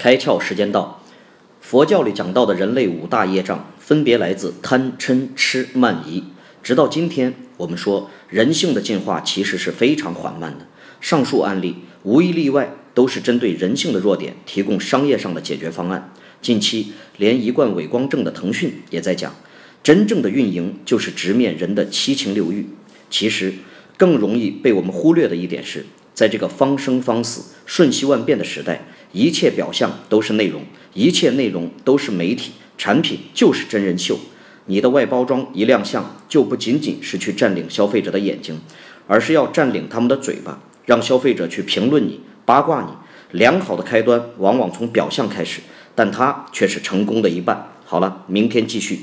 开窍时间到。佛教里讲到的人类五大业障，分别来自贪嗔痴慢疑。直到今天，我们说人性的进化其实是非常缓慢的。上述案例无一例外都是针对人性的弱点提供商业上的解决方案。近期连一贯伪光正的腾讯也在讲，真正的运营就是直面人的七情六欲。其实更容易被我们忽略的一点是，在这个方生方死、瞬息万变的时代，一切表象都是内容，一切内容都是媒体，产品就是真人秀。你的外包装一亮相，就不仅仅是去占领消费者的眼睛，而是要占领他们的嘴巴，让消费者去评论你、八卦你。良好的开端往往从表象开始，但它却是成功的一半。好了，明天继续。